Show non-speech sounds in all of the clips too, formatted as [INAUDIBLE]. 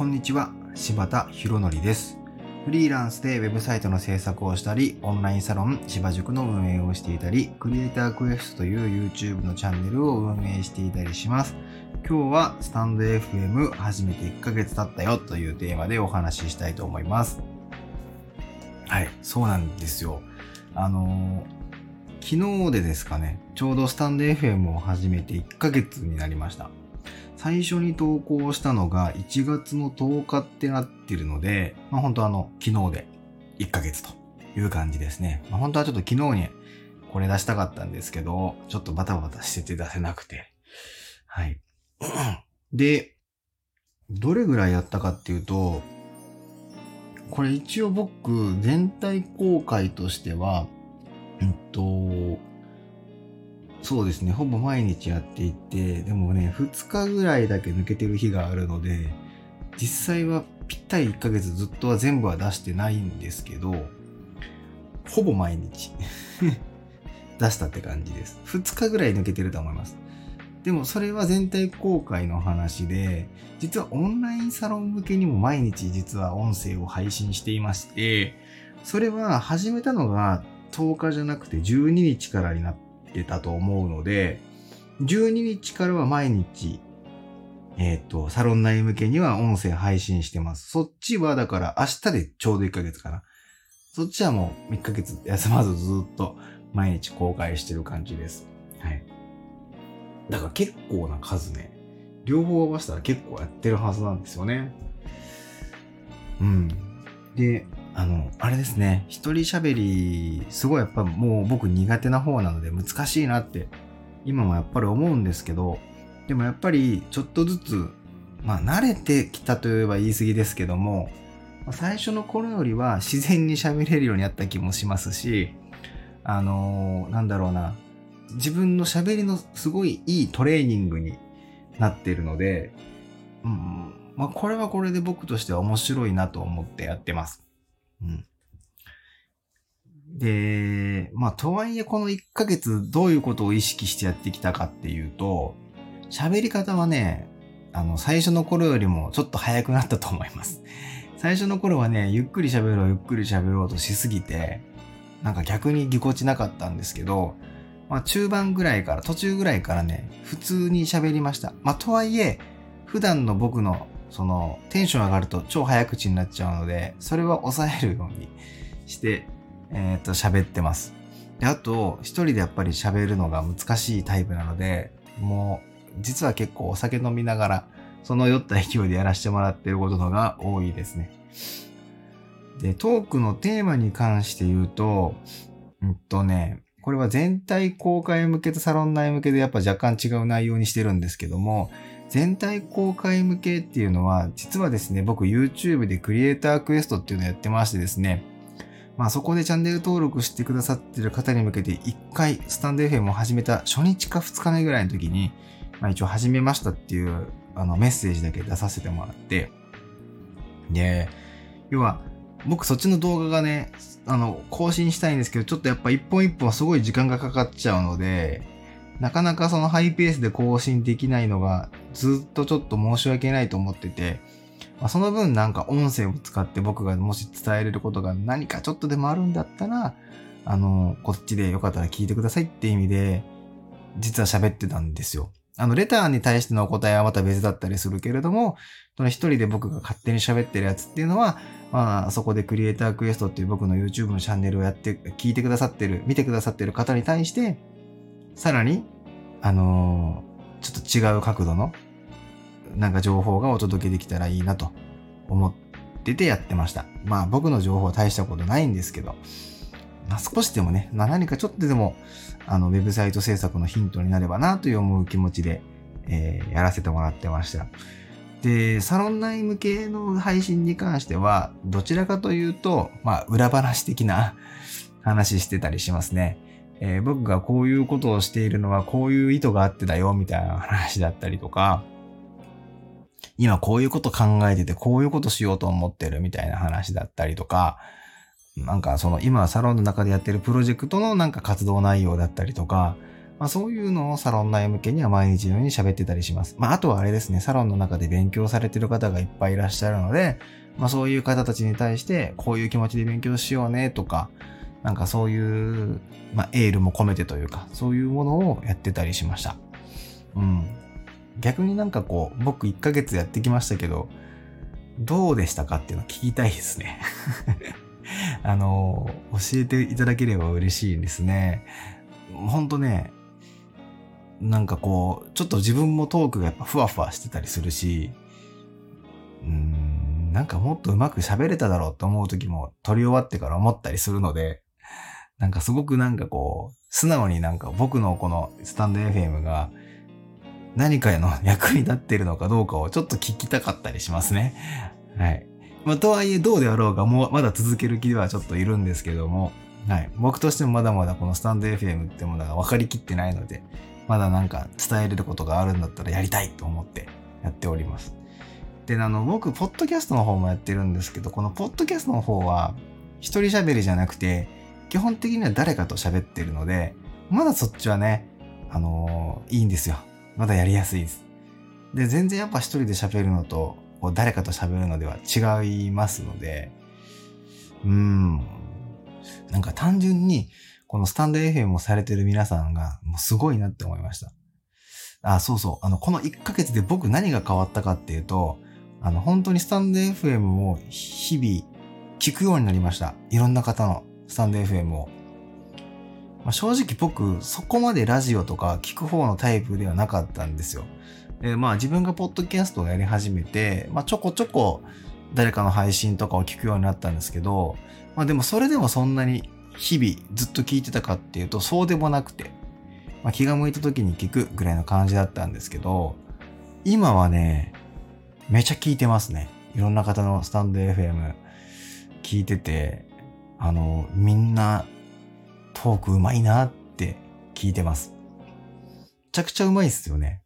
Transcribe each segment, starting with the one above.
こんにちは、柴田博則です。フリーランスでウェブサイトの制作をしたり、オンラインサロン芝塾の運営をしていたり、クリエイタークエストという YouTube のチャンネルを運営していたりします。今日はスタンド FM 始めて1ヶ月経ったよというテーマでお話ししたいと思います。はい、そうなんですよ。あのー昨日でですかね、ちょうどスタンド FM を始めて1ヶ月になりました。最初に投稿したのが1月の10日ってなってるので、まあ本当あの、昨日で1ヶ月という感じですね。まあ本当はちょっと昨日にこれ出したかったんですけど、ちょっとバタバタしてて出せなくて。はい。[CLEARS THROAT] で、どれぐらいやったかっていうと、これ一応僕、全体公開としては、うんと、そうですね、ほぼ毎日やっていて、でもね、2日ぐらいだけ抜けてる日があるので、実際はぴったり1ヶ月ずっとは全部は出してないんですけど、ほぼ毎日 [LAUGHS] 出したって感じです。2日ぐらい抜けてると思います。でもそれは全体公開の話で、実はオンラインサロン向けにも毎日実は音声を配信していまして、それは始めたのが10日じゃなくて12日からになってたと思うので、12日からは毎日、えっ、と、サロン内向けには音声配信してます。そっちはだから明日でちょうど1ヶ月かな。そっちはもう1ヶ月休まずずっと毎日公開してる感じです。はい。だから結構な数ね、両方合わせたら結構やってるはずなんですよね。うん。で、あの、あれですね、一人喋り、すごいやっぱもう僕苦手な方なので難しいなって、今もやっぱり思うんですけど、でもやっぱりちょっとずつ、まあ慣れてきたといえば言い過ぎですけども、最初の頃よりは自然に喋れるようになった気もしますし、あのーなんだろうな、自分の喋りのすごいいいトレーニングになってるので、うん、まあこれはこれで僕としては面白いなと思ってやってます。で、まあとはいえこの1ヶ月どういうことを意識してやってきたかっていうと、喋り方はね、あの最初の頃よりもちょっと早くなったと思います。最初の頃はね、ゆっくり喋ろうゆっくり喋ろうとしすぎて、なんか逆にぎこちなかったんですけど、まあ中盤ぐらいから、途中ぐらいからね、普通に喋りました。まあとはいえ、普段の僕のそのテンション上がると超早口になっちゃうので、それは抑えるようにして、えっ、と喋ってます。で、あと、一人でやっぱり喋るのが難しいタイプなので、もう、実は結構お酒飲みながら、その酔った勢いでやらせてもらってることのが多いですね。で、トークのテーマに関して言うと、うんとね、これは全体公開向けとサロン内向けでやっぱ若干違う内容にしてるんですけども、全体公開向けっていうのは、実はですね、僕 YouTube でクリエイタークエストっていうのをやってましてですね、まあそこでチャンネル登録してくださってる方に向けて一回スタンド FM を始めた初日か二日目ぐらいの時に、まあ一応始めましたっていうあのメッセージだけ出させてもらって、で、要は僕そっちの動画がね、あの、更新したいんですけど、ちょっとやっぱ一本一本すごい時間がかかっちゃうので、なかなかそのハイペースで更新できないのがずっとちょっと申し訳ないと思ってて、まあ、その分なんか音声を使って僕がもし伝えれることが何かちょっとでもあるんだったら、あの、こっちでよかったら聞いてくださいって意味で、実は喋ってたんですよ。あの、レターに対してのお答えはまた別だったりするけれども、その一人で僕が勝手に喋ってるやつっていうのは、まあ、そこでクリエイタークエストっていう僕の YouTube のチャンネルをやって、聞いてくださってる、見てくださってる方に対して、さらに、あのーちょっと違う角度の、なんか情報がお届けできたらいいなと思っててやってました。まあ僕の情報は大したことないんですけど、まあ少しでもね、まあ何かちょっとでも、あの、ウェブサイト制作のヒントになればなという思う気持ちで、えーやらせてもらってました。で、サロン内向けの配信に関しては、どちらかというと、まあ裏話的な話してたりしますね。えー僕がこういうことをしているのはこういう意図があってだよみたいな話だったりとか、今こういうこと考えててこういうことしようと思ってるみたいな話だったりとか、なんかその今サロンの中でやってるプロジェクトのなんか活動内容だったりとか、まあ、そういうのをサロン内向けには毎日のように喋ってたりします。まあ、あとはあれですね、サロンの中で勉強されてる方がいっぱいいらっしゃるので、まあ、そういう方たちに対して、こういう気持ちで勉強しようねとか、なんかそういう、まあ、エールも込めてというか、そういうものをやってたりしました。うん。逆になんかこう、僕1ヶ月やってきましたけど、どうでしたかっていうのを聞きたいですね。[LAUGHS] あの、教えていただければ嬉しいですね。ほんとね、なんかこう、ちょっと自分もトークがやっぱふわふわしてたりするし、うーん、なんかもっとうまく喋れただろうと思う時も撮り終わってから思ったりするので、なんかすごくなんかこう、素直になんか僕のこのスタンド FM が何かの役に立っているのかどうかをちょっと聞きたかったりしますね。はい。まあ、とはいえどうであろうがもうまだ続ける気ではちょっといるんですけども、はい。僕としてもまだまだこのスタンド FM ってものが分かりきってないので、まだなんか伝えれることがあるんだったらやりたいと思ってやっております。で、あの、僕、ポッドキャストの方もやってるんですけど、このポッドキャストの方は、一人喋りじゃなくて、基本的には誰かと喋ってるので、まだそっちはね、あのー、いいんですよ。まだやりやすいです。で、全然やっぱ一人で喋るのと、こう誰かと喋るのでは違いますので、うーん、なんか単純に、このスタンド FM をされてる皆さんが、もうすごいなって思いました。あ、そうそう。あの、この1ヶ月で僕何が変わったかっていうと、あの、本当にスタンド FM を日々聞くようになりました。いろんな方のスタンド FM を。まあ、正直僕、そこまでラジオとか聞く方のタイプではなかったんですよ。で、まあ自分がポッドキャストをやり始めて、まあちょこちょこ誰かの配信とかを聞くようになったんですけど、まあでもそれでもそんなに日々ずっと聞いてたかっていうとそうでもなくて、まあ、気が向いた時に聞くぐらいの感じだったんですけど、今はね、めちゃ聞いてますね。いろんな方のスタンド FM 聞いてて、あの、みんなトークうまいなって聞いてます。めちゃくちゃうまいっすよね。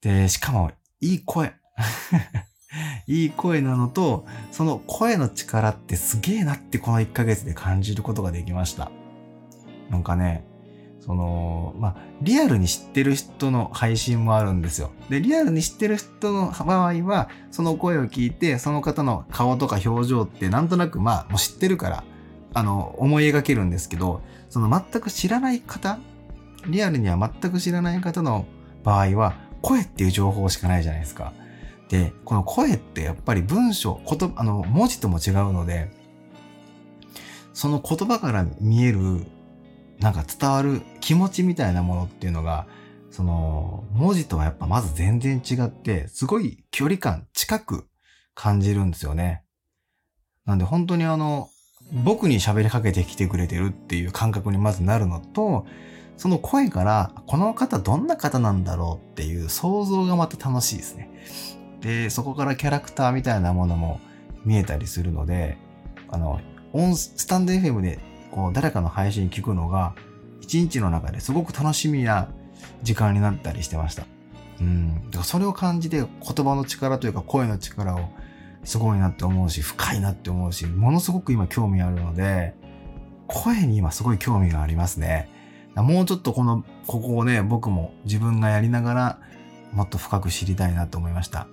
で、しかも、いい声。[LAUGHS] いい声なのと、その声の力ってすげえなってこの1ヶ月で感じることができました。なんかね、その、まあ、リアルに知ってる人の配信もあるんですよ。で、リアルに知ってる人の場合は、その声を聞いて、その方の顔とか表情ってなんとなくまあ、もう知ってるから、あの、思い描けるんですけど、その全く知らない方、リアルには全く知らない方の場合は、声っていう情報しかないじゃないですか。で、この声ってやっぱり文章、言葉あの、文字とも違うので、その言葉から見える、なんか伝わる気持ちみたいなものっていうのが、その、文字とはやっぱまず全然違って、すごい距離感近く感じるんですよね。なんで本当にあの、僕に喋りかけてきてくれてるっていう感覚にまずなるのと、その声から、この方どんな方なんだろうっていう想像がまた楽しいですね。で、そこからキャラクターみたいなものも見えたりするので、あの、スタンド FM でこう誰かの配信聞くのが、一日の中ですごく楽しみな時間になったりしてました。うん。だからそれを感じて言葉の力というか声の力をすごいなって思うし、深いなって思うし、ものすごく今興味あるので、声に今すごい興味がありますね。もうちょっとこの、ここをね、僕も自分がやりながら、もっと深く知りたいなと思いました。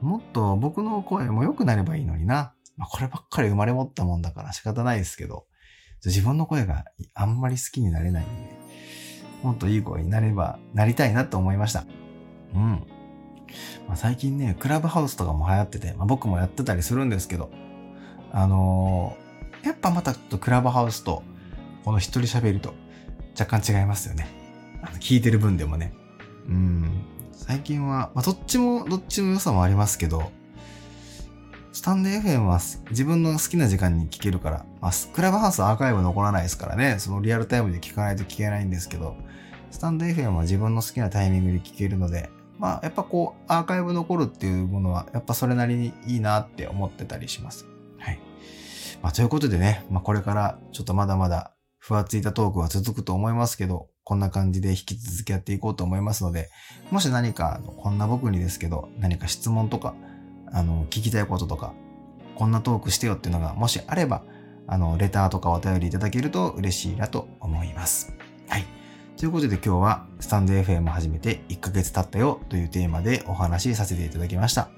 もっと僕の声も良くなればいいのにな。まあ、こればっかり生まれ持ったもんだから仕方ないですけど、自分の声があんまり好きになれないんで、もっといい声になれば、なりたいなと思いました。うん。まあ、最近ね、クラブハウスとかも流行ってて、まあ、僕もやってたりするんですけど、あのー、やっぱまたちょっとクラブハウスと、この一人喋りと若干違いますよね。あの聞いてる分でもね。うん。最近は、まあ、どっちも、どっちの良さもありますけど、スタンド FM は自分の好きな時間に聞けるから、まあ、クラブハウスアーカイブ残らないですからね、そのリアルタイムで聞かないと聞けないんですけど、スタンド FM は自分の好きなタイミングで聞けるので、まあ、やっぱこう、アーカイブ残るっていうものは、やっぱそれなりにいいなって思ってたりします。はい。まあ、ということでね、まあ、これからちょっとまだまだふわついたトークは続くと思いますけど、こんな感じで引き続きやっていこうと思いますので、もし何か、こんな僕にですけど、何か質問とか、あの、聞きたいこととか、こんなトークしてよっていうのが、もしあれば、あの、レターとかお便りいただけると嬉しいなと思います。はい。ということで今日はスタンド FM 始めて1ヶ月経ったよというテーマでお話しさせていただきました。